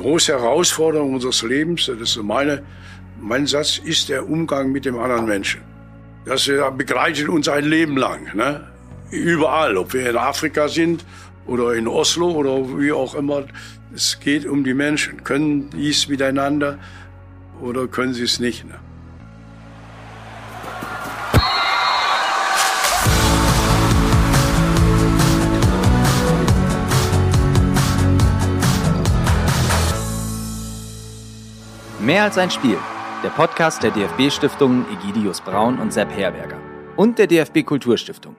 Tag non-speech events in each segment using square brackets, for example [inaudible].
große Herausforderung unseres Lebens, das ist so meine, mein Satz, ist der Umgang mit dem anderen Menschen. Das begleitet uns ein Leben lang. Ne? Überall, ob wir in Afrika sind oder in Oslo oder wie auch immer. Es geht um die Menschen. Können die es miteinander oder können sie es nicht? Ne? Mehr als ein Spiel. Der Podcast der DFB-Stiftungen Egidius Braun und Sepp Herberger. Und der DFB Kulturstiftung.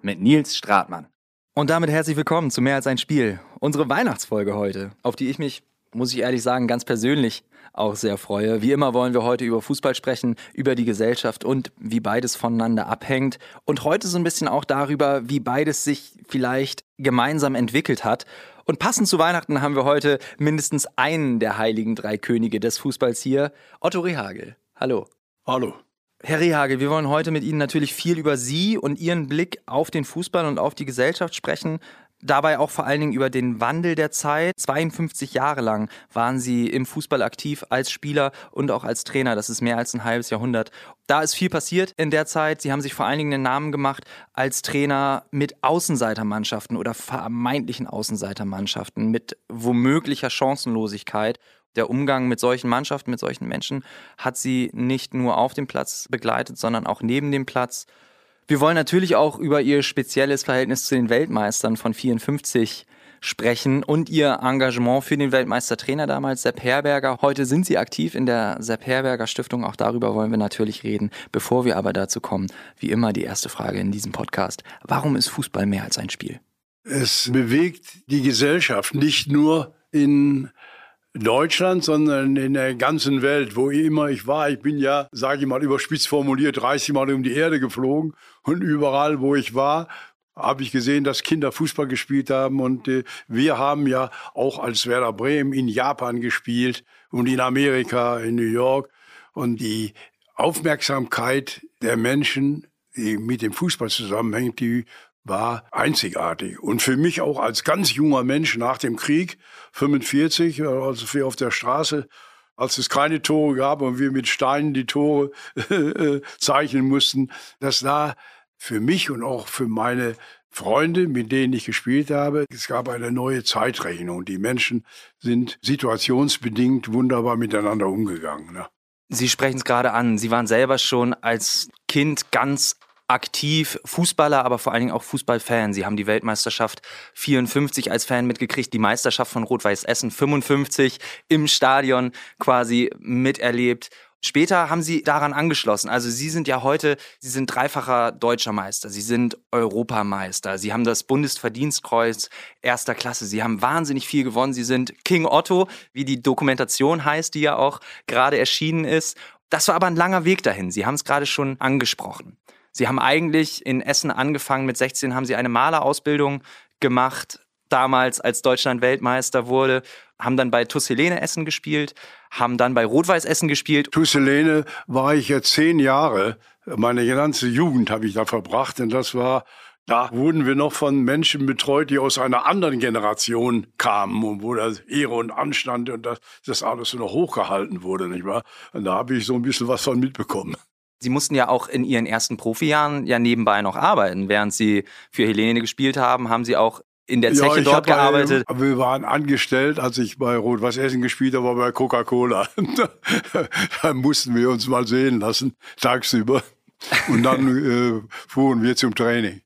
Mit Nils Stratmann. Und damit herzlich willkommen zu Mehr als ein Spiel. Unsere Weihnachtsfolge heute, auf die ich mich, muss ich ehrlich sagen, ganz persönlich auch sehr freue. Wie immer wollen wir heute über Fußball sprechen, über die Gesellschaft und wie beides voneinander abhängt. Und heute so ein bisschen auch darüber, wie beides sich vielleicht gemeinsam entwickelt hat und passend zu Weihnachten haben wir heute mindestens einen der heiligen drei Könige des Fußballs hier, Otto Rehagel. Hallo. Hallo. Herr Rehagel, wir wollen heute mit Ihnen natürlich viel über Sie und Ihren Blick auf den Fußball und auf die Gesellschaft sprechen. Dabei auch vor allen Dingen über den Wandel der Zeit. 52 Jahre lang waren Sie im Fußball aktiv als Spieler und auch als Trainer. Das ist mehr als ein halbes Jahrhundert. Da ist viel passiert in der Zeit. Sie haben sich vor allen Dingen einen Namen gemacht als Trainer mit Außenseitermannschaften oder vermeintlichen Außenseitermannschaften, mit womöglicher Chancenlosigkeit. Der Umgang mit solchen Mannschaften, mit solchen Menschen hat sie nicht nur auf dem Platz begleitet, sondern auch neben dem Platz. Wir wollen natürlich auch über ihr spezielles Verhältnis zu den Weltmeistern von 54 sprechen und ihr Engagement für den Weltmeistertrainer damals, Sepp Herberger. Heute sind sie aktiv in der Sepp Herberger Stiftung. Auch darüber wollen wir natürlich reden. Bevor wir aber dazu kommen, wie immer die erste Frage in diesem Podcast. Warum ist Fußball mehr als ein Spiel? Es bewegt die Gesellschaft nicht nur in Deutschland, sondern in der ganzen Welt, wo immer ich war. Ich bin ja, sage ich mal, überspitzt formuliert, 30 Mal um die Erde geflogen. Und überall, wo ich war, habe ich gesehen, dass Kinder Fußball gespielt haben. Und äh, wir haben ja auch als Werder Bremen in Japan gespielt und in Amerika, in New York. Und die Aufmerksamkeit der Menschen, die mit dem Fußball zusammenhängt, die war einzigartig. Und für mich auch als ganz junger Mensch nach dem Krieg, 45, also wir auf der Straße, als es keine Tore gab und wir mit Steinen die Tore [laughs] äh, zeichnen mussten, dass da für mich und auch für meine Freunde, mit denen ich gespielt habe, es gab eine neue Zeitrechnung. Die Menschen sind situationsbedingt wunderbar miteinander umgegangen. Ne? Sie sprechen es gerade an. Sie waren selber schon als Kind ganz aktiv Fußballer, aber vor allen Dingen auch Fußballfan. Sie haben die Weltmeisterschaft 54 als Fan mitgekriegt, die Meisterschaft von Rot-Weiß Essen 55 im Stadion quasi miterlebt. Später haben sie daran angeschlossen. Also sie sind ja heute, sie sind dreifacher deutscher Meister, sie sind Europameister, sie haben das Bundesverdienstkreuz erster Klasse, sie haben wahnsinnig viel gewonnen, sie sind King Otto, wie die Dokumentation heißt, die ja auch gerade erschienen ist. Das war aber ein langer Weg dahin. Sie haben es gerade schon angesprochen. Sie haben eigentlich in Essen angefangen, mit 16 haben Sie eine Malerausbildung gemacht, damals als Deutschland Weltmeister wurde, haben dann bei TuS Helene Essen gespielt, haben dann bei Rot-Weiß Essen gespielt. TuS Helene war ich ja zehn Jahre. Meine ganze Jugend habe ich da verbracht und das war da wurden wir noch von Menschen betreut, die aus einer anderen Generation kamen und wo das Ehre und Anstand und das, das alles so noch hochgehalten wurde, nicht wahr? Und da habe ich so ein bisschen was von mitbekommen. Sie mussten ja auch in ihren ersten Profijahren ja nebenbei noch arbeiten. Während Sie für Helene gespielt haben, haben Sie auch in der Zeche ja, dort gearbeitet? Bei, wir waren angestellt, als ich bei Rot-Weiß Essen gespielt habe, war bei Coca-Cola. [laughs] da mussten wir uns mal sehen lassen, tagsüber. Und dann [laughs] äh, fuhren wir zum Training.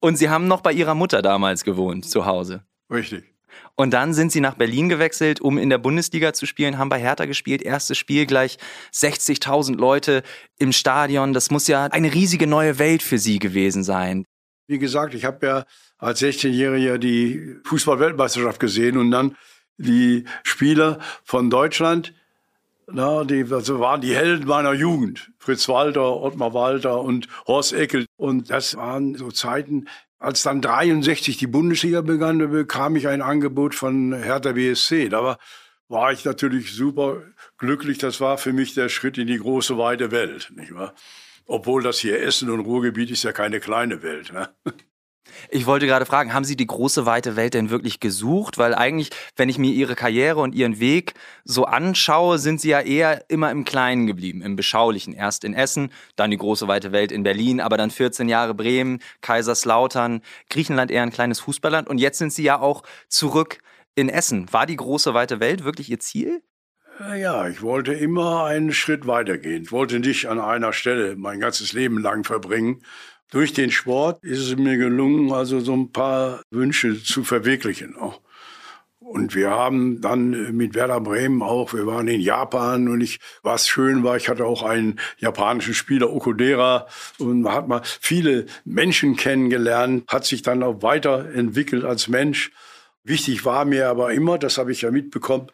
Und Sie haben noch bei Ihrer Mutter damals gewohnt, zu Hause? Richtig. Und dann sind sie nach Berlin gewechselt, um in der Bundesliga zu spielen, haben bei Hertha gespielt. Erstes Spiel gleich 60.000 Leute im Stadion. Das muss ja eine riesige neue Welt für sie gewesen sein. Wie gesagt, ich habe ja als 16-Jähriger die Fußball-Weltmeisterschaft gesehen und dann die Spieler von Deutschland, na, die also waren die Helden meiner Jugend. Fritz Walter, Ottmar Walter und Horst Eckel. Und das waren so Zeiten, als dann 63 die Bundesliga begann, bekam ich ein Angebot von Hertha BSC. Da war, war ich natürlich super glücklich. Das war für mich der Schritt in die große, weite Welt, nicht wahr? Obwohl das hier Essen und Ruhrgebiet ist ja keine kleine Welt. Ne? Ich wollte gerade fragen, haben Sie die große weite Welt denn wirklich gesucht? Weil eigentlich, wenn ich mir Ihre Karriere und Ihren Weg so anschaue, sind Sie ja eher immer im Kleinen geblieben, im Beschaulichen. Erst in Essen, dann die große weite Welt in Berlin, aber dann 14 Jahre Bremen, Kaiserslautern, Griechenland eher ein kleines Fußballland und jetzt sind Sie ja auch zurück in Essen. War die große weite Welt wirklich Ihr Ziel? Ja, ich wollte immer einen Schritt weitergehen. Ich wollte nicht an einer Stelle mein ganzes Leben lang verbringen. Durch den Sport ist es mir gelungen, also so ein paar Wünsche zu verwirklichen. Und wir haben dann mit Werder Bremen auch, wir waren in Japan und ich, was schön war, ich hatte auch einen japanischen Spieler, Okodera, und man hat mal viele Menschen kennengelernt, hat sich dann auch weiterentwickelt als Mensch. Wichtig war mir aber immer, das habe ich ja mitbekommen,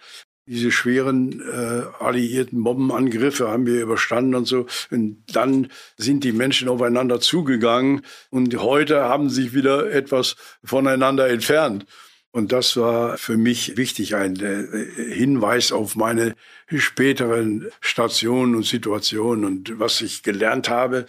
diese schweren äh, alliierten Bombenangriffe haben wir überstanden und so. Und dann sind die Menschen aufeinander zugegangen und heute haben sich wieder etwas voneinander entfernt. Und das war für mich wichtig, ein äh, Hinweis auf meine späteren Stationen und Situationen. Und was ich gelernt habe,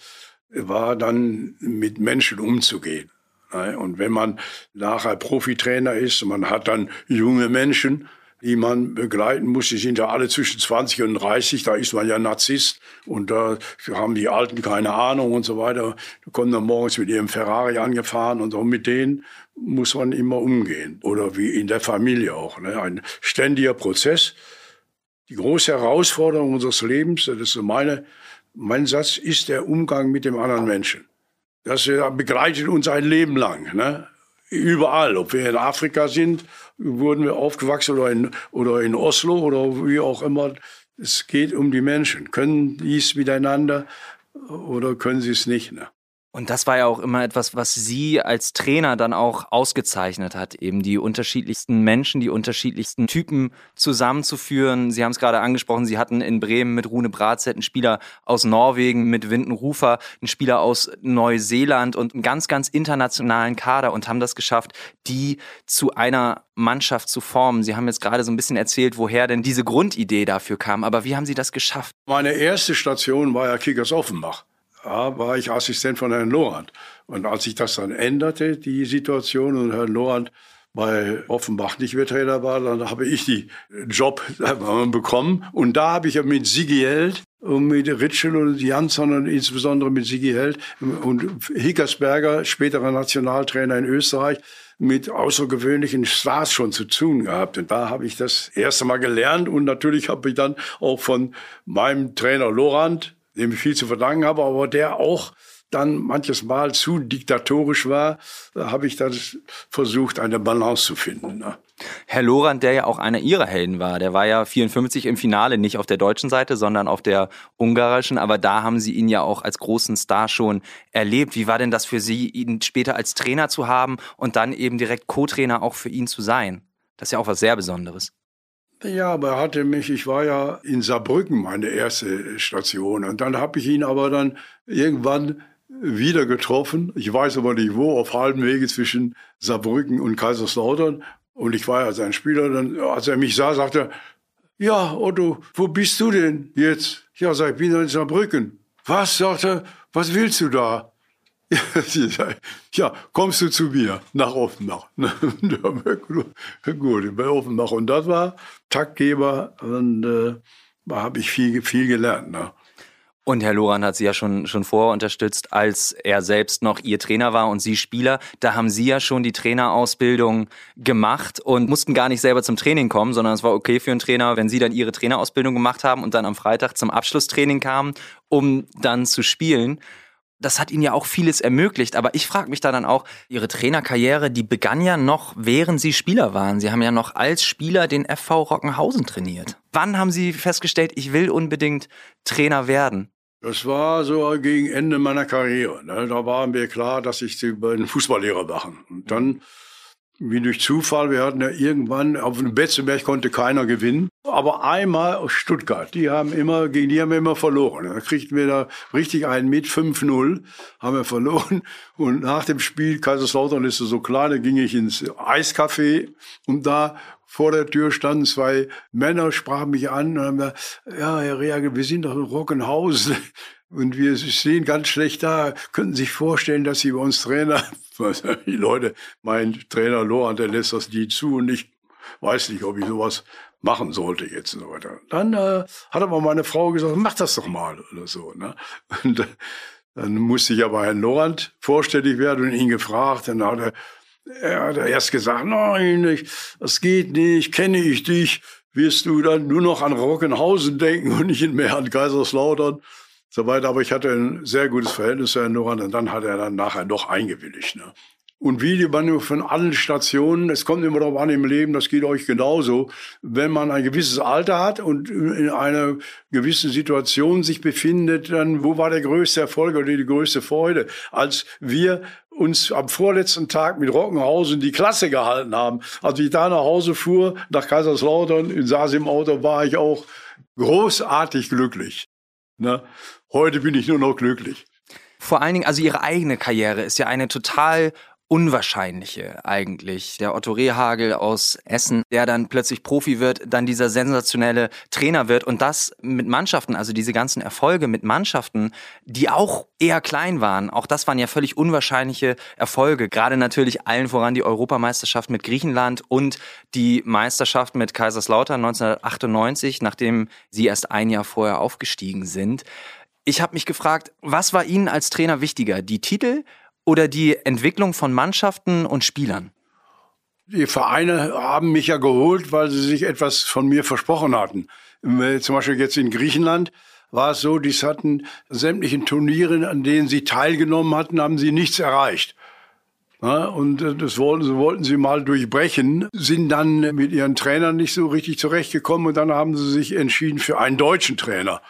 war dann mit Menschen umzugehen. Und wenn man nachher Profitrainer ist, man hat dann junge Menschen, die man begleiten muss. Die sind ja alle zwischen 20 und 30, da ist man ja Narzisst und da haben die Alten keine Ahnung und so weiter. Die kommen dann morgens mit ihrem Ferrari angefahren und auch mit denen muss man immer umgehen. Oder wie in der Familie auch. Ne? Ein ständiger Prozess. Die große Herausforderung unseres Lebens, das ist meine, mein Satz, ist der Umgang mit dem anderen Menschen. Das begleitet uns ein Leben lang. Ne? Überall, ob wir in Afrika sind wurden wir aufgewachsen oder in, oder in Oslo oder wie auch immer. Es geht um die Menschen. Können die es miteinander oder können sie es nicht? Ne? Und das war ja auch immer etwas, was Sie als Trainer dann auch ausgezeichnet hat, eben die unterschiedlichsten Menschen, die unterschiedlichsten Typen zusammenzuführen. Sie haben es gerade angesprochen, Sie hatten in Bremen mit Rune Bratzett einen Spieler aus Norwegen, mit Winden Rufer einen Spieler aus Neuseeland und einen ganz, ganz internationalen Kader und haben das geschafft, die zu einer Mannschaft zu formen. Sie haben jetzt gerade so ein bisschen erzählt, woher denn diese Grundidee dafür kam, aber wie haben Sie das geschafft? Meine erste Station war ja Kickers Offenbach war ich Assistent von Herrn Lorand. Und als sich das dann änderte, die Situation, und Herr Lorand bei Offenbach nicht mehr Trainer war, dann habe ich die Job bekommen. Und da habe ich ja mit Sigi Held und mit Ritschel und Jansson und insbesondere mit Sigi Held und Hickersberger, späterer Nationaltrainer in Österreich, mit außergewöhnlichen Stars schon zu tun gehabt. Und da habe ich das erste Mal gelernt. Und natürlich habe ich dann auch von meinem Trainer Lorand dem ich viel zu verdanken habe, aber der auch dann manches Mal zu diktatorisch war, habe ich dann versucht, eine Balance zu finden. Ne? Herr Lorand, der ja auch einer Ihrer Helden war, der war ja 54 im Finale, nicht auf der deutschen Seite, sondern auf der ungarischen, aber da haben Sie ihn ja auch als großen Star schon erlebt. Wie war denn das für Sie, ihn später als Trainer zu haben und dann eben direkt Co-Trainer auch für ihn zu sein? Das ist ja auch was sehr Besonderes. Ja, aber er hatte mich, ich war ja in Saarbrücken meine erste Station und dann habe ich ihn aber dann irgendwann wieder getroffen. Ich weiß aber nicht wo, auf halbem Wege zwischen Saarbrücken und Kaiserslautern. Und ich war ja sein Spieler. Dann, als er mich sah, sagte er, ja, Otto, wo bist du denn jetzt? Ja, sag, ich bin in Saarbrücken. Was, sagt er, was willst du da? [laughs] ja, kommst du zu mir nach Offenbach. [laughs] Gut, bei Offenbach. Und das war Taktgeber und äh, da habe ich viel, viel gelernt. Ne? Und Herr Loran hat Sie ja schon, schon vorher unterstützt, als er selbst noch Ihr Trainer war und Sie Spieler. Da haben Sie ja schon die Trainerausbildung gemacht und mussten gar nicht selber zum Training kommen, sondern es war okay für einen Trainer, wenn Sie dann Ihre Trainerausbildung gemacht haben und dann am Freitag zum Abschlusstraining kamen, um dann zu spielen das hat ihnen ja auch vieles ermöglicht. Aber ich frage mich da dann auch, ihre Trainerkarriere, die begann ja noch, während sie Spieler waren. Sie haben ja noch als Spieler den FV Rockenhausen trainiert. Wann haben Sie festgestellt, ich will unbedingt Trainer werden? Das war so gegen Ende meiner Karriere. Ne? Da war mir klar, dass ich einen Fußballlehrer machen. Und dann wie durch Zufall, wir hatten ja irgendwann, auf dem Betzenberg konnte keiner gewinnen. Aber einmal Stuttgart, die haben immer, gegen die haben wir immer verloren. Da kriegten wir da richtig einen mit, 5-0, haben wir verloren. Und nach dem Spiel, Kaiserslautern ist so klein, da ging ich ins Eiscafé und da vor der Tür standen zwei Männer, sprachen mich an und haben gesagt, ja, Herr Reage, wir sind doch in Rockenhausen. Und wir stehen ganz schlecht da, könnten sich vorstellen, dass sie bei uns Trainer, [laughs] die Leute, mein Trainer Lohan, der lässt das nie zu und ich weiß nicht, ob ich sowas machen sollte jetzt und so weiter. Dann äh, hat aber meine Frau gesagt, mach das doch mal oder so. Ne? [laughs] Und dann musste ich aber Herrn Lorand vorstellig werden und ihn gefragt. Dann hat er, er hat erst gesagt, nein, ich, das geht nicht, kenne ich dich, wirst du dann nur noch an Rockenhausen denken und nicht mehr an Kaiserslautern. So weiter. Aber ich hatte ein sehr gutes Verhältnis zu Herrn Lorand und dann hat er dann nachher doch eingewilligt. Ne? Und man von allen Stationen, es kommt immer darauf an im Leben, das geht euch genauso, wenn man ein gewisses Alter hat und in einer gewissen Situation sich befindet, dann wo war der größte Erfolg oder die größte Freude, als wir uns am vorletzten Tag mit Rockenhausen die Klasse gehalten haben. Als ich da nach Hause fuhr, nach Kaiserslautern, saß im Auto, war ich auch großartig glücklich. Ne? Heute bin ich nur noch glücklich. Vor allen Dingen, also ihre eigene Karriere ist ja eine total Unwahrscheinliche eigentlich. Der Otto Rehagel aus Essen, der dann plötzlich Profi wird, dann dieser sensationelle Trainer wird und das mit Mannschaften, also diese ganzen Erfolge mit Mannschaften, die auch eher klein waren. Auch das waren ja völlig unwahrscheinliche Erfolge. Gerade natürlich allen voran die Europameisterschaft mit Griechenland und die Meisterschaft mit Kaiserslautern 1998, nachdem sie erst ein Jahr vorher aufgestiegen sind. Ich habe mich gefragt, was war Ihnen als Trainer wichtiger, die Titel oder die Entwicklung von Mannschaften und Spielern? Die Vereine haben mich ja geholt, weil sie sich etwas von mir versprochen hatten. Zum Beispiel jetzt in Griechenland war es so, die hatten sämtlichen Turnieren, an denen sie teilgenommen hatten, haben sie nichts erreicht. und äh, das wollten, wollten sie mal durchbrechen, sind dann mit ihren Trainern nicht so richtig zurechtgekommen und dann haben sie sich entschieden für einen deutschen Trainer.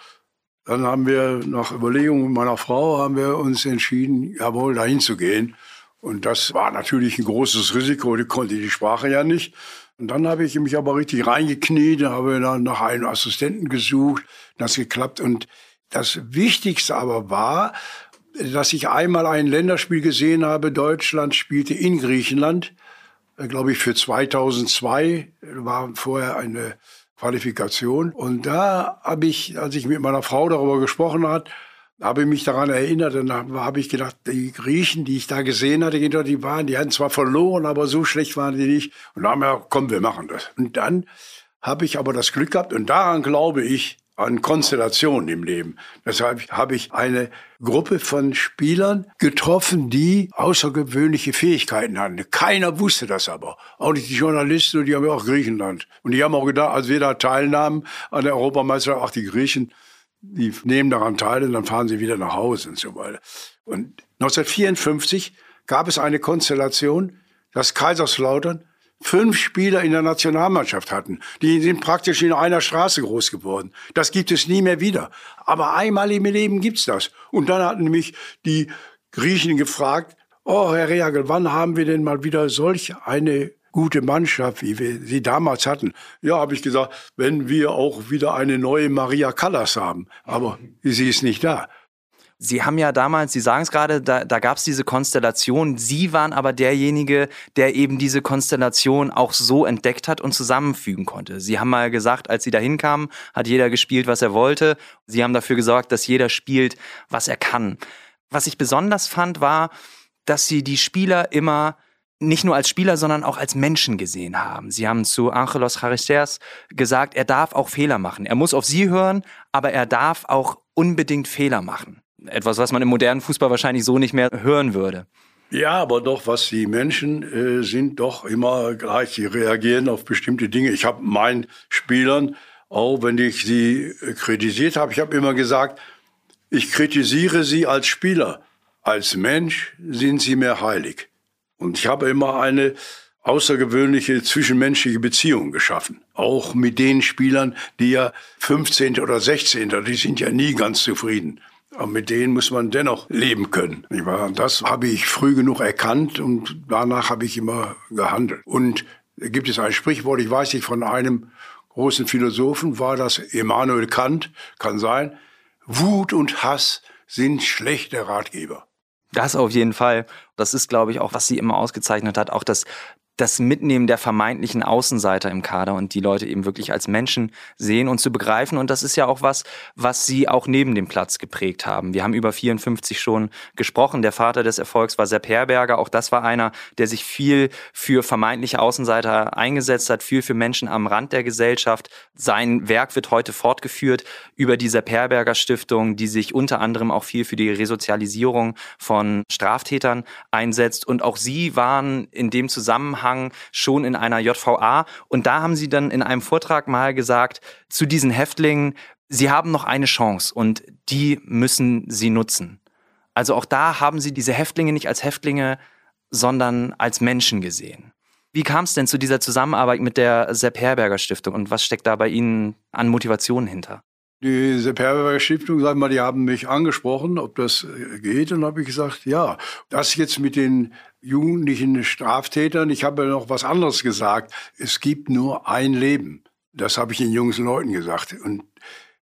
Dann haben wir nach Überlegungen meiner Frau haben wir uns entschieden, jawohl, dahin zu gehen. Und das war natürlich ein großes Risiko. Die konnte die Sprache ja nicht. Und dann habe ich mich aber richtig reingekniet, habe dann nach einem Assistenten gesucht. Das geklappt. Und das Wichtigste aber war, dass ich einmal ein Länderspiel gesehen habe. Deutschland spielte in Griechenland, äh, glaube ich, für 2002. War vorher eine Qualifikation. Und da habe ich, als ich mit meiner Frau darüber gesprochen hat, habe ich mich daran erinnert und dann habe ich gedacht, die Griechen, die ich da gesehen hatte, die waren, die hatten zwar verloren, aber so schlecht waren die nicht. Und dann haben wir, komm, wir machen das. Und dann habe ich aber das Glück gehabt und daran glaube ich, an Konstellationen im Leben. Deshalb habe ich eine Gruppe von Spielern getroffen, die außergewöhnliche Fähigkeiten hatten. Keiner wusste das aber. Auch nicht die Journalisten und die haben ja auch Griechenland. Und die haben auch gedacht, als wir da teilnahmen an der Europameisterschaft, ach, die Griechen, die nehmen daran teil und dann fahren sie wieder nach Hause und so weiter. Und 1954 gab es eine Konstellation, dass Kaiserslautern fünf Spieler in der Nationalmannschaft hatten. Die sind praktisch in einer Straße groß geworden. Das gibt es nie mehr wieder. Aber einmal im Leben gibt's das. Und dann hatten mich die Griechen gefragt, oh Herr Reagel, wann haben wir denn mal wieder solch eine gute Mannschaft, wie wir sie damals hatten. Ja, habe ich gesagt, wenn wir auch wieder eine neue Maria Callas haben. Aber sie ist nicht da. Sie haben ja damals, Sie sagen es gerade, da, da gab es diese Konstellation. Sie waren aber derjenige, der eben diese Konstellation auch so entdeckt hat und zusammenfügen konnte. Sie haben mal gesagt, als Sie da hinkamen, hat jeder gespielt, was er wollte. Sie haben dafür gesorgt, dass jeder spielt, was er kann. Was ich besonders fand, war, dass Sie die Spieler immer nicht nur als Spieler, sondern auch als Menschen gesehen haben. Sie haben zu Angelos Charisteas gesagt, er darf auch Fehler machen. Er muss auf Sie hören, aber er darf auch unbedingt Fehler machen. Etwas, was man im modernen Fußball wahrscheinlich so nicht mehr hören würde. Ja, aber doch, was die Menschen äh, sind, doch immer gleich. Sie reagieren auf bestimmte Dinge. Ich habe meinen Spielern, auch wenn ich sie äh, kritisiert habe, ich habe immer gesagt, ich kritisiere sie als Spieler. Als Mensch sind sie mir heilig. Und ich habe immer eine außergewöhnliche zwischenmenschliche Beziehung geschaffen. Auch mit den Spielern, die ja 15. oder 16. die sind ja nie ganz zufrieden. Aber mit denen muss man dennoch leben können. Das habe ich früh genug erkannt und danach habe ich immer gehandelt. Und gibt es ein Sprichwort, ich weiß nicht, von einem großen Philosophen war das Immanuel Kant, kann sein, Wut und Hass sind schlechte Ratgeber. Das auf jeden Fall. Das ist, glaube ich, auch, was sie immer ausgezeichnet hat, auch das das Mitnehmen der vermeintlichen Außenseiter im Kader und die Leute eben wirklich als Menschen sehen und zu begreifen. Und das ist ja auch was, was sie auch neben dem Platz geprägt haben. Wir haben über 54 schon gesprochen. Der Vater des Erfolgs war Sepp Herberger. Auch das war einer, der sich viel für vermeintliche Außenseiter eingesetzt hat, viel für Menschen am Rand der Gesellschaft. Sein Werk wird heute fortgeführt über die Sepp Herberger Stiftung, die sich unter anderem auch viel für die Resozialisierung von Straftätern einsetzt. Und auch sie waren in dem Zusammenhang Zusammenhang schon in einer JVA. Und da haben sie dann in einem Vortrag mal gesagt zu diesen Häftlingen, sie haben noch eine Chance und die müssen sie nutzen. Also auch da haben sie diese Häftlinge nicht als Häftlinge, sondern als Menschen gesehen. Wie kam es denn zu dieser Zusammenarbeit mit der Sepp Herberger Stiftung und was steckt da bei Ihnen an Motivation hinter? Die Sepp Herberger Stiftung, sag mal, die haben mich angesprochen, ob das äh, geht. Und habe ich gesagt, ja. Das jetzt mit den jugendlichen Straftätern, ich habe noch was anderes gesagt. Es gibt nur ein Leben. Das habe ich den jungen Leuten gesagt. Und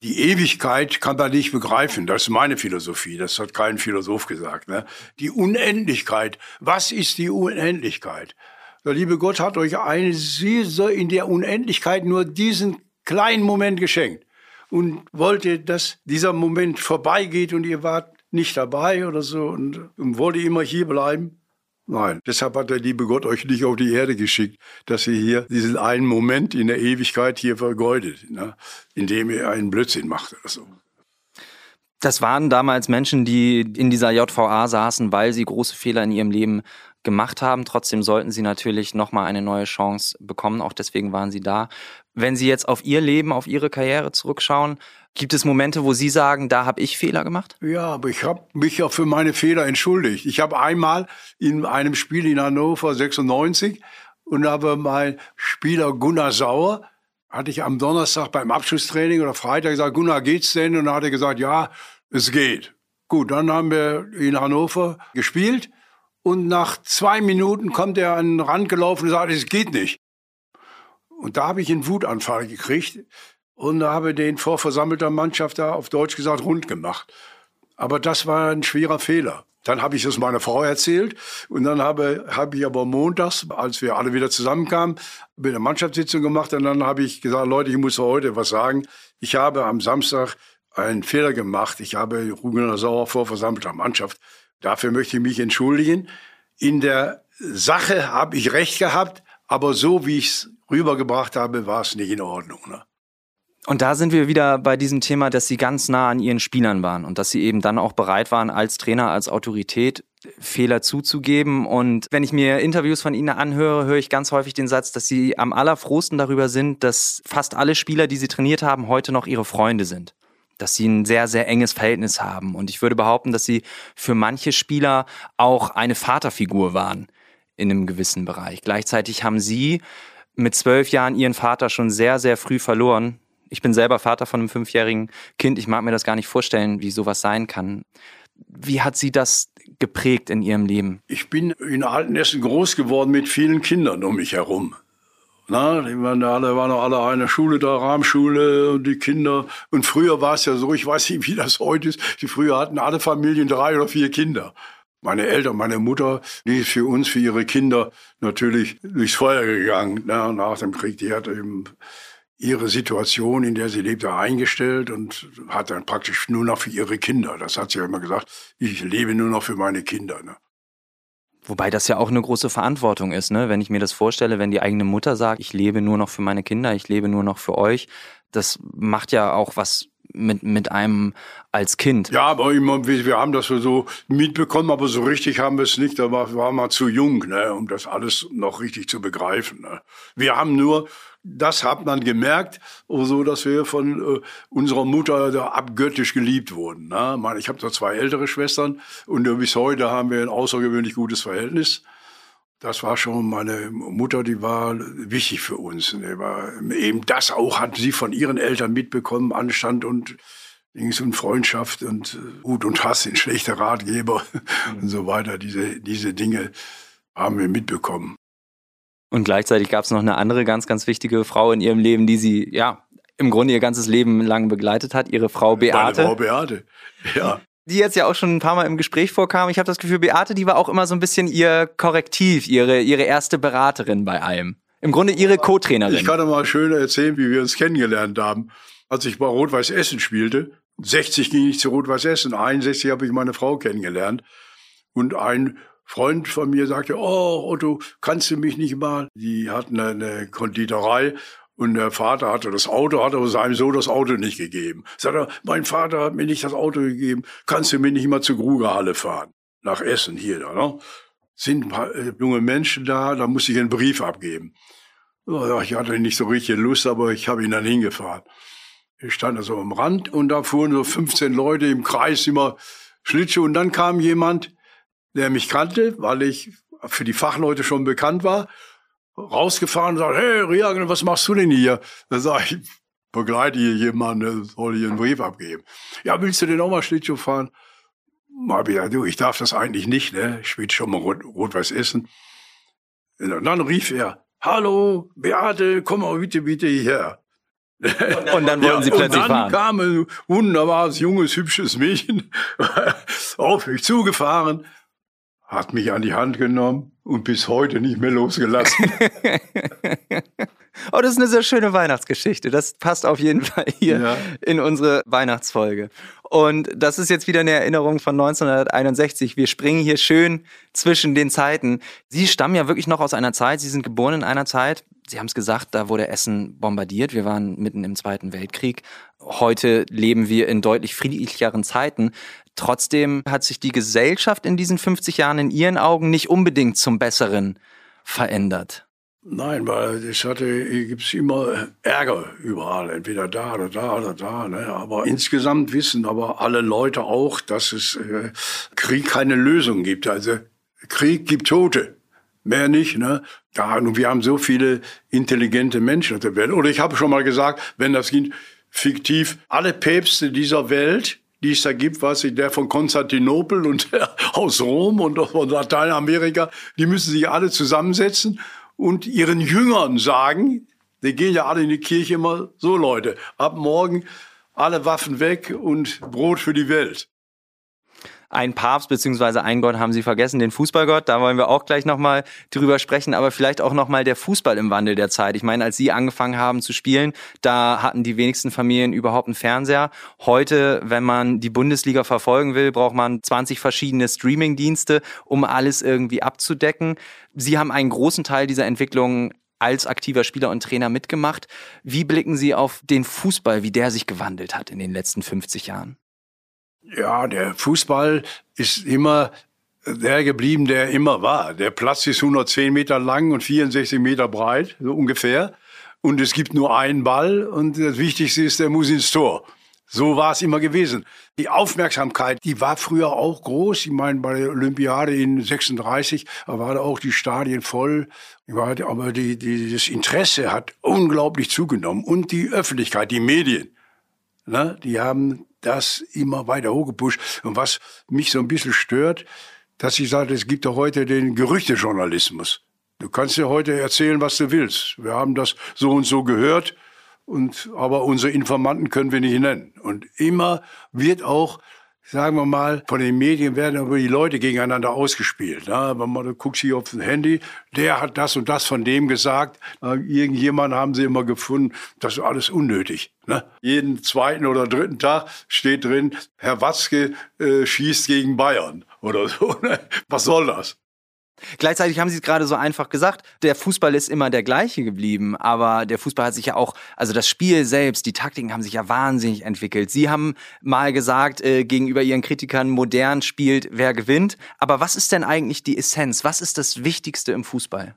die Ewigkeit kann man nicht begreifen. Das ist meine Philosophie. Das hat kein Philosoph gesagt. Ne? Die Unendlichkeit. Was ist die Unendlichkeit? Der liebe Gott hat euch eine, in der Unendlichkeit nur diesen kleinen Moment geschenkt und wollte, dass dieser Moment vorbeigeht und ihr wart nicht dabei oder so und, und wollte immer hier bleiben. Nein, deshalb hat der liebe Gott euch nicht auf die Erde geschickt, dass ihr hier diesen einen Moment in der Ewigkeit hier vergeudet, ne? indem ihr einen Blödsinn macht oder so. Das waren damals Menschen, die in dieser JVA saßen, weil sie große Fehler in ihrem Leben gemacht haben. Trotzdem sollten sie natürlich nochmal eine neue Chance bekommen. Auch deswegen waren sie da. Wenn Sie jetzt auf Ihr Leben, auf Ihre Karriere zurückschauen, gibt es Momente, wo Sie sagen, da habe ich Fehler gemacht? Ja, aber ich habe mich ja für meine Fehler entschuldigt. Ich habe einmal in einem Spiel in Hannover 96 und habe mein Spieler Gunnar Sauer, hatte ich am Donnerstag beim Abschlusstraining oder Freitag gesagt, Gunnar, geht's denn? Und dann hat er gesagt, ja, es geht. Gut, dann haben wir in Hannover gespielt und nach zwei Minuten kommt er an den Rand gelaufen und sagt, es geht nicht. Und da habe ich einen Wutanfall gekriegt und habe den vor versammelter Mannschaft da auf Deutsch gesagt rund gemacht. Aber das war ein schwerer Fehler. Dann habe ich es meiner Frau erzählt und dann habe, habe ich aber montags, als wir alle wieder zusammenkamen, eine Mannschaftssitzung gemacht und dann habe ich gesagt, Leute, ich muss heute was sagen. Ich habe am Samstag einen Fehler gemacht. Ich habe Rugener Sauer vor versammelter Mannschaft. Dafür möchte ich mich entschuldigen. In der Sache habe ich recht gehabt, aber so wie ich es rübergebracht habe, war es nicht in Ordnung. Ne? Und da sind wir wieder bei diesem Thema, dass sie ganz nah an ihren Spielern waren und dass sie eben dann auch bereit waren, als Trainer, als Autorität Fehler zuzugeben. Und wenn ich mir Interviews von ihnen anhöre, höre ich ganz häufig den Satz, dass sie am allerfrohsten darüber sind, dass fast alle Spieler, die sie trainiert haben, heute noch ihre Freunde sind. Dass sie ein sehr, sehr enges Verhältnis haben. Und ich würde behaupten, dass sie für manche Spieler auch eine Vaterfigur waren in einem gewissen Bereich. Gleichzeitig haben sie mit zwölf Jahren ihren Vater schon sehr, sehr früh verloren. Ich bin selber Vater von einem fünfjährigen Kind. Ich mag mir das gar nicht vorstellen, wie sowas sein kann. Wie hat sie das geprägt in ihrem Leben? Ich bin in Altenessen groß geworden mit vielen Kindern um mich herum. Na, die waren alle, waren alle eine Schule da, Rahmschule und die Kinder. Und früher war es ja so, ich weiß nicht, wie das heute ist, die früher hatten alle Familien drei oder vier Kinder. Meine Eltern, meine Mutter, die ist für uns, für ihre Kinder natürlich durchs Feuer gegangen ne, nach dem Krieg. Die hat eben ihre Situation, in der sie lebte, eingestellt und hat dann praktisch nur noch für ihre Kinder. Das hat sie ja immer gesagt, ich lebe nur noch für meine Kinder. Ne? Wobei das ja auch eine große Verantwortung ist, ne? wenn ich mir das vorstelle, wenn die eigene Mutter sagt, ich lebe nur noch für meine Kinder, ich lebe nur noch für euch. Das macht ja auch was mit, mit einem als Kind. Ja, aber immer, wir haben das so mitbekommen, aber so richtig haben wir es nicht. Da war, war man zu jung, ne, um das alles noch richtig zu begreifen. Ne. Wir haben nur, das hat man gemerkt, so dass wir von äh, unserer Mutter da abgöttisch geliebt wurden. Ne. Ich habe da zwei ältere Schwestern und äh, bis heute haben wir ein außergewöhnlich gutes Verhältnis das war schon meine Mutter, die war wichtig für uns. Eben das auch hat sie von ihren Eltern mitbekommen, Anstand und Dings und Freundschaft und Gut und Hass sind schlechte Ratgeber mhm. und so weiter. Diese, diese Dinge haben wir mitbekommen. Und gleichzeitig gab es noch eine andere ganz, ganz wichtige Frau in ihrem Leben, die sie, ja, im Grunde ihr ganzes Leben lang begleitet hat, ihre Frau Beate. Meine Frau Beate, ja. Die jetzt ja auch schon ein paar Mal im Gespräch vorkam. Ich habe das Gefühl, Beate, die war auch immer so ein bisschen ihr Korrektiv, ihre, ihre erste Beraterin bei allem. Im Grunde ihre Co-Trainerin. Ich kann doch mal schön erzählen, wie wir uns kennengelernt haben. Als ich bei Rot-Weiß Essen spielte, 60 ging ich zu Rot-Weiß Essen, 61 habe ich meine Frau kennengelernt. Und ein Freund von mir sagte, oh Otto, kannst du mich nicht mal? Die hatten eine Konditorei und der Vater hatte das Auto, hat aber seinem Sohn das Auto nicht gegeben. Sagt er, mein Vater hat mir nicht das Auto gegeben, kannst du mir nicht mal zur Grugerhalle fahren? Nach Essen hier da, ne? Sind ein paar äh, junge Menschen da, da muss ich einen Brief abgeben. Ich hatte nicht so richtig Lust, aber ich habe ihn dann hingefahren. Ich stand da so am Rand und da fuhren so 15 Leute im Kreis immer Schlittschuh und dann kam jemand, der mich kannte, weil ich für die Fachleute schon bekannt war, rausgefahren und sagt, hey Riagen, was machst du denn hier? Da sag ich, begleite hier jemanden, soll hier einen Brief abgeben. Ja, willst du denn auch mal Schlittschuh fahren? Hab ich gesagt, du, ich darf das eigentlich nicht, ne? Ich will schon mal rot-weiß rot essen. Und dann rief er, hallo, Beate, komm mal bitte, bitte hierher. Und dann wollten [laughs] ja, sie plötzlich und dann fahren. kam ein wunderbares, junges, hübsches Mädchen [laughs] auf mich zugefahren, hat mich an die Hand genommen und bis heute nicht mehr losgelassen. [laughs] oh, das ist eine sehr schöne Weihnachtsgeschichte. Das passt auf jeden Fall hier ja. in unsere Weihnachtsfolge. Und das ist jetzt wieder eine Erinnerung von 1961. Wir springen hier schön zwischen den Zeiten. Sie stammen ja wirklich noch aus einer Zeit, Sie sind geboren in einer Zeit, Sie haben es gesagt, da wurde Essen bombardiert. Wir waren mitten im Zweiten Weltkrieg. Heute leben wir in deutlich friedlicheren Zeiten. Trotzdem hat sich die Gesellschaft in diesen 50 Jahren in Ihren Augen nicht unbedingt zum Besseren verändert. Nein, weil es hatte, gibt's immer Ärger überall, entweder da oder da oder da. Ne? Aber insgesamt wissen aber alle Leute auch, dass es äh, Krieg keine Lösung gibt. Also Krieg gibt Tote, mehr nicht. Ne? Ja, und wir haben so viele intelligente Menschen auf der Welt. Oder ich habe schon mal gesagt, wenn das geht, fiktiv, alle Päpste dieser Welt die es da gibt, was ich, der von Konstantinopel und [laughs] aus Rom und von Lateinamerika, die müssen sich alle zusammensetzen und ihren Jüngern sagen, die gehen ja alle in die Kirche immer, so Leute, ab morgen alle Waffen weg und Brot für die Welt ein Papst beziehungsweise ein Gott haben Sie vergessen, den Fußballgott. Da wollen wir auch gleich nochmal drüber sprechen, aber vielleicht auch nochmal der Fußball im Wandel der Zeit. Ich meine, als Sie angefangen haben zu spielen, da hatten die wenigsten Familien überhaupt einen Fernseher. Heute, wenn man die Bundesliga verfolgen will, braucht man 20 verschiedene Streaming-Dienste, um alles irgendwie abzudecken. Sie haben einen großen Teil dieser Entwicklung als aktiver Spieler und Trainer mitgemacht. Wie blicken Sie auf den Fußball, wie der sich gewandelt hat in den letzten 50 Jahren? Ja, der Fußball ist immer der geblieben, der immer war. Der Platz ist 110 Meter lang und 64 Meter breit, so ungefähr. Und es gibt nur einen Ball und das Wichtigste ist, der muss ins Tor. So war es immer gewesen. Die Aufmerksamkeit, die war früher auch groß. Ich meine, bei der Olympiade in 36 da waren auch die Stadien voll. Aber die, die, das Interesse hat unglaublich zugenommen. Und die Öffentlichkeit, die Medien, ne, die haben das immer weiter hochgepusht. Und was mich so ein bisschen stört, dass ich sage, es gibt doch heute den Gerüchtejournalismus. Du kannst ja heute erzählen, was du willst. Wir haben das so und so gehört, und, aber unsere Informanten können wir nicht nennen. Und immer wird auch sagen wir mal, von den Medien werden aber die Leute gegeneinander ausgespielt. Ne? Wenn man guckt hier auf das Handy, der hat das und das von dem gesagt. Irgendjemand haben sie immer gefunden, das ist alles unnötig. Ne? Jeden zweiten oder dritten Tag steht drin, Herr Watzke äh, schießt gegen Bayern oder so. [laughs] Ne? Was soll das? Gleichzeitig haben Sie es gerade so einfach gesagt, der Fußball ist immer der gleiche geblieben, aber der Fußball hat sich ja auch, also das Spiel selbst, die Taktiken haben sich ja wahnsinnig entwickelt. Sie haben mal gesagt, äh, gegenüber Ihren Kritikern, modern spielt, wer gewinnt. Aber was ist denn eigentlich die Essenz? Was ist das Wichtigste im Fußball?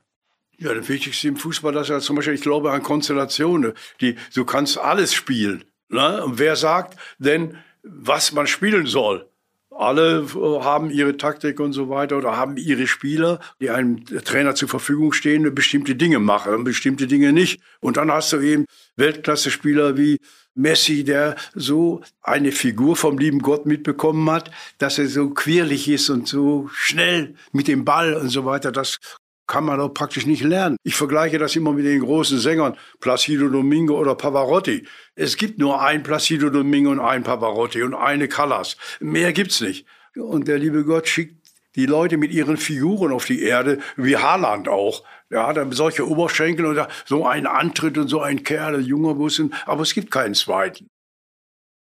Ja, das Wichtigste im Fußball ist ja zum Beispiel, ich glaube an Konstellationen. Die, du kannst alles spielen. Ne? Und wer sagt denn, was man spielen soll? Alle äh, haben ihre Taktik und so weiter oder haben ihre Spieler, die einem Trainer zur Verfügung stehen, bestimmte Dinge machen und bestimmte Dinge nicht. Und dann hast du eben Weltklasse-Spieler wie Messi, der so eine Figur vom lieben Gott mitbekommen hat, dass er so quirlig ist und so schnell mit dem Ball und so weiter. Das kann man doch praktisch nicht lernen. Ich vergleiche das immer mit den großen Sängern, Placido Domingo oder Pavarotti. Es gibt nur ein Placido Domingo und ein Pavarotti und eine Callas. Mehr gibt's nicht. Und der liebe Gott schickt die Leute mit ihren Figuren auf die Erde, wie Haaland auch. Ja, dann solche Oberschenkel und so ein Antritt und so ein Kerl, ein junger Bussen, aber es gibt keinen zweiten.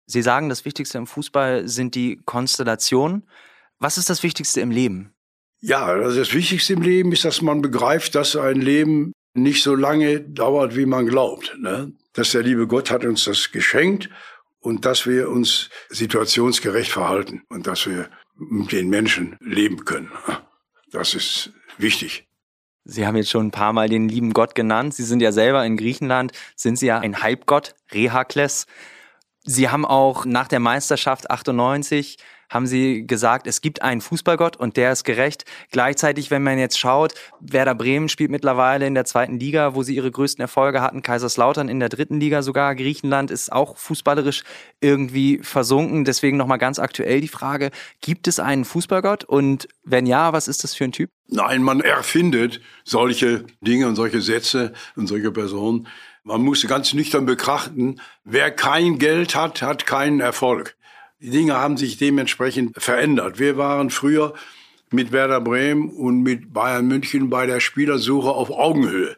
Sie sagen, das Wichtigste im Fußball sind die Konstellationen. Was ist das Wichtigste im Leben? Ja, also das Wichtigste im Leben ist, dass man begreift, dass ein Leben nicht so lange dauert, wie man glaubt. Ne? Dass der liebe Gott hat uns das geschenkt und dass wir uns situationsgerecht verhalten und dass wir mit den Menschen leben können. Das ist wichtig. Sie haben jetzt schon ein paar Mal den lieben Gott genannt. Sie sind ja selber in Griechenland, sind Sie ja ein Halbgott, Rehakles. Sie haben auch nach der Meisterschaft 98 haben Sie gesagt, es gibt einen Fußballgott und der ist gerecht. Gleichzeitig, wenn man jetzt schaut, Werder Bremen spielt mittlerweile in der zweiten Liga, wo sie ihre größten Erfolge hatten. Kaiserslautern in der dritten Liga sogar. Griechenland ist auch fußballerisch irgendwie versunken. Deswegen nochmal ganz aktuell die Frage, gibt es einen Fußballgott? Und wenn ja, was ist das für ein Typ? Nein, man erfindet solche Dinge und solche Sätze und solche Personen. Man muss ganz nüchtern betrachten, wer kein Geld hat, hat keinen Erfolg. Die Dinge haben sich dementsprechend verändert. Wir waren früher mit Werder Bremen und mit Bayern München bei der Spielersuche auf Augenhöhe.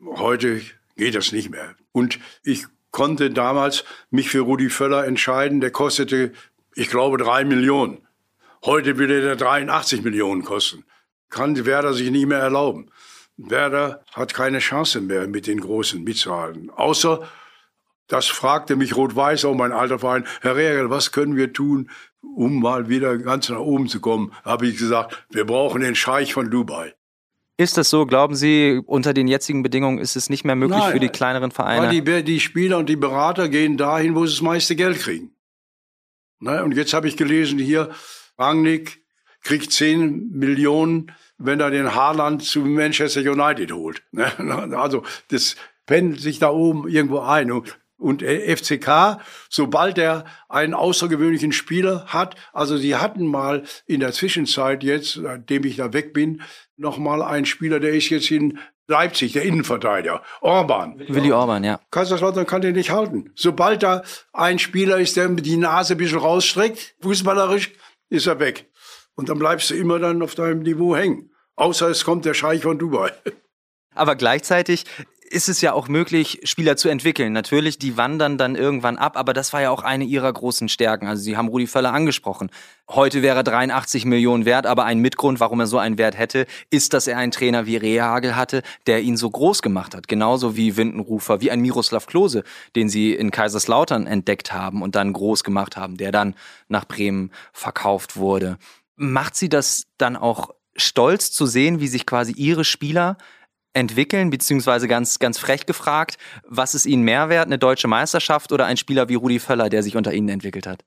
Heute geht das nicht mehr. Und ich konnte damals mich für Rudi Völler entscheiden. Der kostete, ich glaube, drei Millionen. Heute würde der 83 Millionen kosten. Kann Werder sich nicht mehr erlauben. Werder hat keine Chance mehr, mit den Großen mitzuhalten. Außer, das fragte mich Rot-Weiß, auch mein alter Verein, Herr Regel, was können wir tun, um mal wieder ganz nach oben zu kommen? Habe ich gesagt, wir brauchen den Scheich von Dubai. Ist das so? Glauben Sie, unter den jetzigen Bedingungen ist es nicht mehr möglich Nein, für die kleineren Vereine? Weil die, die Spieler und die Berater gehen dahin, wo sie das meiste Geld kriegen. Ne? Und jetzt habe ich gelesen hier, Rangnick kriegt 10 Millionen wenn er den Haaland zu Manchester United holt. [laughs] Also das pendelt sich da oben irgendwo ein. Und FCK, sobald er einen außergewöhnlichen Spieler hat, also sie hatten mal in der Zwischenzeit jetzt, nachdem ich da weg bin, noch mal einen Spieler, der ist jetzt in Leipzig, der Innenverteidiger, Orban. Willi Orban, ja. Kaiserslautern kann den nicht halten. Sobald da ein Spieler ist, der die Nase ein bisschen rausstreckt, fußballerisch, ist er weg. Und dann bleibst du immer dann auf deinem Niveau hängen. Außer es kommt der Scheich von Dubai. Aber gleichzeitig ist es ja auch möglich, Spieler zu entwickeln. Natürlich, die wandern dann irgendwann ab, aber das war ja auch eine ihrer großen Stärken. Also Sie haben Rudi Völler angesprochen. Heute wäre er 83 Millionen wert, aber ein Mitgrund, warum er so einen Wert hätte, ist, dass er einen Trainer wie Rehagel hatte, der ihn so groß gemacht hat. Genauso wie Windenrufer, wie ein Miroslav Klose, den Sie in Kaiserslautern entdeckt haben und dann groß gemacht haben, der dann nach Bremen verkauft wurde. Macht Sie das dann auch stolz zu sehen, wie sich quasi ihre Spieler entwickeln, beziehungsweise ganz, ganz frech gefragt, was ist ihnen mehr wert, eine deutsche Meisterschaft oder ein Spieler wie Rudi Völler, der sich unter ihnen entwickelt hat?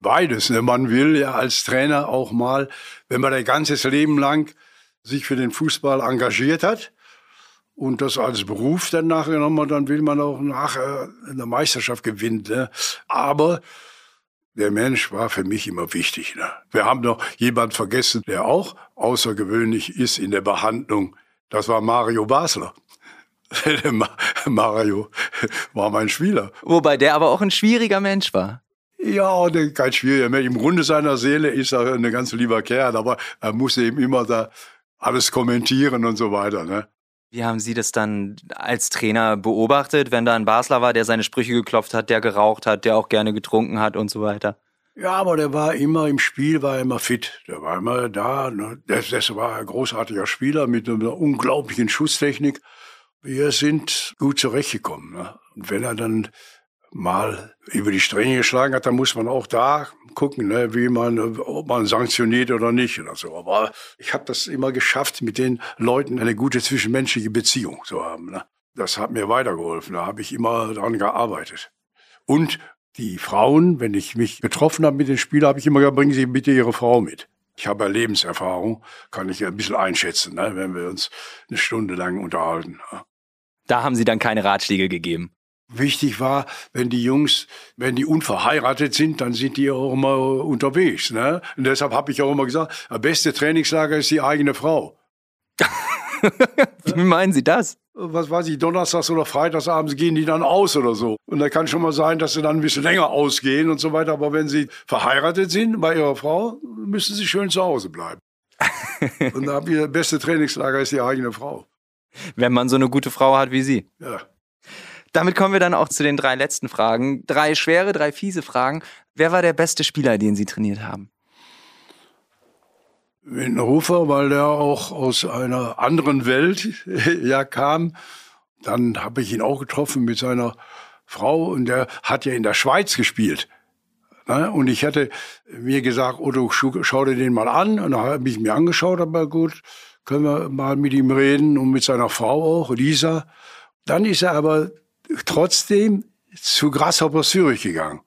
Beides. Ne? Man will ja als Trainer auch mal, wenn man ein ganzes Leben lang sich für den Fußball engagiert hat und das als Beruf dann nachgenommen hat, dann will man auch nachher eine Meisterschaft gewinnen. Ne? Aber der Mensch war für mich immer wichtig. Ne? Wir haben noch jemand vergessen, der auch außergewöhnlich ist in der Behandlung. Das war Mario Basler. [laughs] Mario war mein Spieler. Wobei der aber auch ein schwieriger Mensch war. Ja, kein schwieriger Mensch. Im Grunde seiner Seele ist er ein ganz lieber Kerl, aber er musste eben immer da alles kommentieren und so weiter. Ne? Wie haben Sie das dann als Trainer beobachtet, wenn da ein Basler war, der seine Sprüche geklopft hat, der geraucht hat, der auch gerne getrunken hat und so weiter? Ja, aber der war immer im Spiel, war immer fit. Der war immer da. Ne? Das, das war ein großartiger Spieler mit einer unglaublichen Schusstechnik. Wir sind gut zurechtgekommen. Ne? Und wenn er dann mal über die Stränge geschlagen hat, dann muss man auch da gucken, ne, wie man, ob man sanktioniert oder nicht oder so. Aber ich habe das immer geschafft, mit den Leuten eine gute zwischenmenschliche Beziehung zu haben. Ne. Das hat mir weitergeholfen. Da habe ich immer daran gearbeitet. Und die Frauen, wenn ich mich getroffen habe mit den Spielern, habe ich immer gesagt, bringen Sie bitte Ihre Frau mit. Ich habe ja Lebenserfahrung, kann ich ein bisschen einschätzen, ne, wenn wir uns eine Stunde lang unterhalten. Da haben Sie dann keine Ratschläge gegeben. Wichtig war, wenn die Jungs, wenn die unverheiratet sind, dann sind die auch immer unterwegs. Ne? Und deshalb habe ich auch immer gesagt, das beste Trainingslager ist die eigene Frau. [laughs] Wie meinen Sie das? Was weiß ich, donnerstags oder freitagsabends gehen die dann aus oder so. Und da kann schon mal sein, dass sie dann ein bisschen länger ausgehen und so weiter. Aber wenn sie verheiratet sind bei ihrer Frau, müssen sie schön zu Hause bleiben. [laughs] und da ihr beste Trainingslager ist die eigene Frau. Wenn man so eine gute Frau hat wie Sie. Ja. Damit kommen wir dann auch zu den drei letzten Fragen. Drei schwere, drei fiese Fragen. Wer war der beste Spieler, den Sie trainiert haben? Windenhofer, weil der auch aus einer anderen Welt [laughs] ja kam. Dann habe ich ihn auch getroffen mit seiner Frau und der hat ja in der Schweiz gespielt. Ne? Und ich hatte mir gesagt, Otto, schau dir den mal an. Und dann habe ich mir angeschaut, aber gut, können wir mal mit ihm reden und mit seiner Frau auch, Lisa. Dann ist er aber trotzdem zu Grasshopper Zürich gegangen.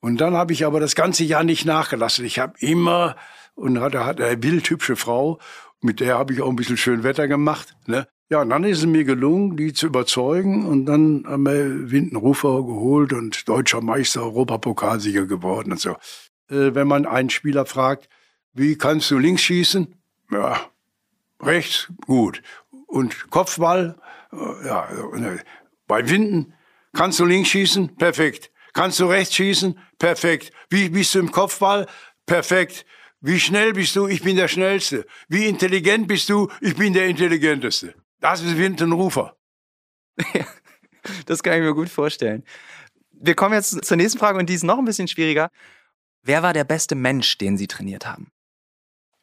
Und dann habe ich aber das ganze Jahr nicht nachgelassen. Ich habe immer und er hat eine wildhübsche Frau, mit der habe ich auch ein bisschen schön Wetter gemacht. Ne? Ja, und dann ist es mir gelungen, die zu überzeugen und dann haben wir Windenrufer geholt und deutscher Meister, Europapokalsieger geworden und so. Äh, wenn man einen Spieler fragt, wie kannst du links schießen? Ja, rechts, gut. Und Kopfball, ja, äh, bei Winden, kannst du links schießen? Perfekt. Kannst du rechts schießen? Perfekt. Wie bist du im Kopfball? Perfekt. Wie schnell bist du? Ich bin der Schnellste. Wie intelligent bist du? Ich bin der Intelligenteste. Das ist Windenrufer. das kann ich mir gut vorstellen. Wir kommen jetzt zur nächsten Frage und die ist noch ein bisschen schwieriger. Wer war der beste Mensch, den Sie trainiert haben?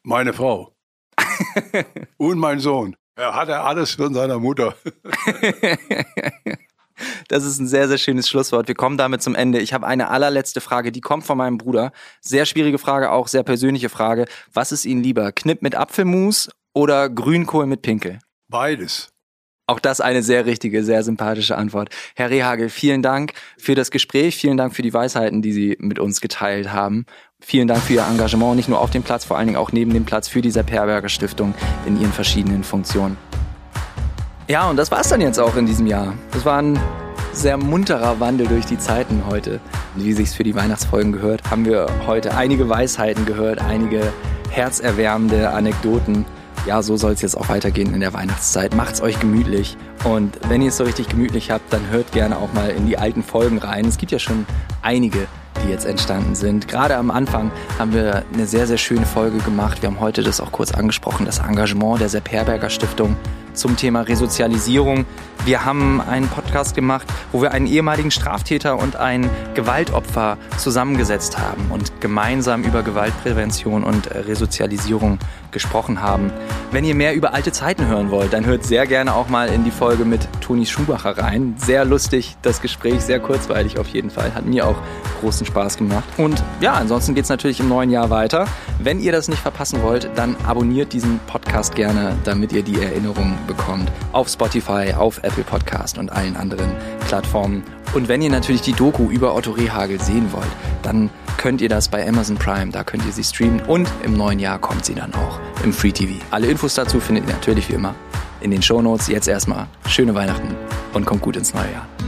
Meine Frau. [laughs] und mein Sohn. Er hatte alles von seiner Mutter. [laughs] Das ist ein sehr, sehr schönes Schlusswort. Wir kommen damit zum Ende. Ich habe eine allerletzte Frage, die kommt von meinem Bruder. Sehr schwierige Frage, auch sehr persönliche Frage. Was ist Ihnen lieber? Knipp mit Apfelmus oder Grünkohl mit Pinkel? Beides. Auch das eine sehr richtige, sehr sympathische Antwort. Herr Rehagel, vielen Dank für das Gespräch, vielen Dank für die Weisheiten, die Sie mit uns geteilt haben. Vielen Dank für Ihr Engagement, nicht nur auf dem Platz, vor allen Dingen auch neben dem Platz für die Sepp Herberger Stiftung in Ihren verschiedenen Funktionen. Ja, und das war's dann jetzt auch in diesem Jahr. Das war ein sehr munterer Wandel durch die Zeiten heute. Wie sich's für die Weihnachtsfolgen gehört, haben wir heute einige Weisheiten gehört, einige herzerwärmende Anekdoten. Ja, so soll es jetzt auch weitergehen in der Weihnachtszeit. Macht's euch gemütlich. Und wenn ihr es so richtig gemütlich habt, dann hört gerne auch mal in die alten Folgen rein. Es gibt ja schon einige, die jetzt entstanden sind. Gerade am Anfang haben wir eine sehr, sehr schöne Folge gemacht. Wir haben heute das auch kurz angesprochen, das Engagement der Sepp Herberger Stiftung zum Thema Resozialisierung. Wir haben einen Podcast gemacht, wo wir einen ehemaligen Straftäter und ein Gewaltopfer zusammengesetzt haben und gemeinsam über Gewaltprävention und Resozialisierung gesprochen haben. Wenn ihr mehr über alte Zeiten hören wollt, dann hört sehr gerne auch mal in die Folge mit Toni Schubacher rein. Sehr lustig, das Gespräch, sehr kurzweilig auf jeden Fall. Hat mir auch großen Spaß gemacht. Und ja, ansonsten geht es natürlich im neuen Jahr weiter. Wenn ihr das nicht verpassen wollt, dann abonniert diesen Podcast gerne, damit ihr die Erinnerungen bekommt. Auf Spotify, auf Apple Podcast und allen anderen Plattformen. Und wenn ihr natürlich die Doku über Otto Rehagel sehen wollt, dann könnt ihr das bei Amazon Prime, da könnt ihr sie streamen und im neuen Jahr kommt sie dann auch im Free TV. Alle Infos dazu findet ihr natürlich wie immer in den Show Notes. Jetzt erstmal schöne Weihnachten und kommt gut ins neue Jahr.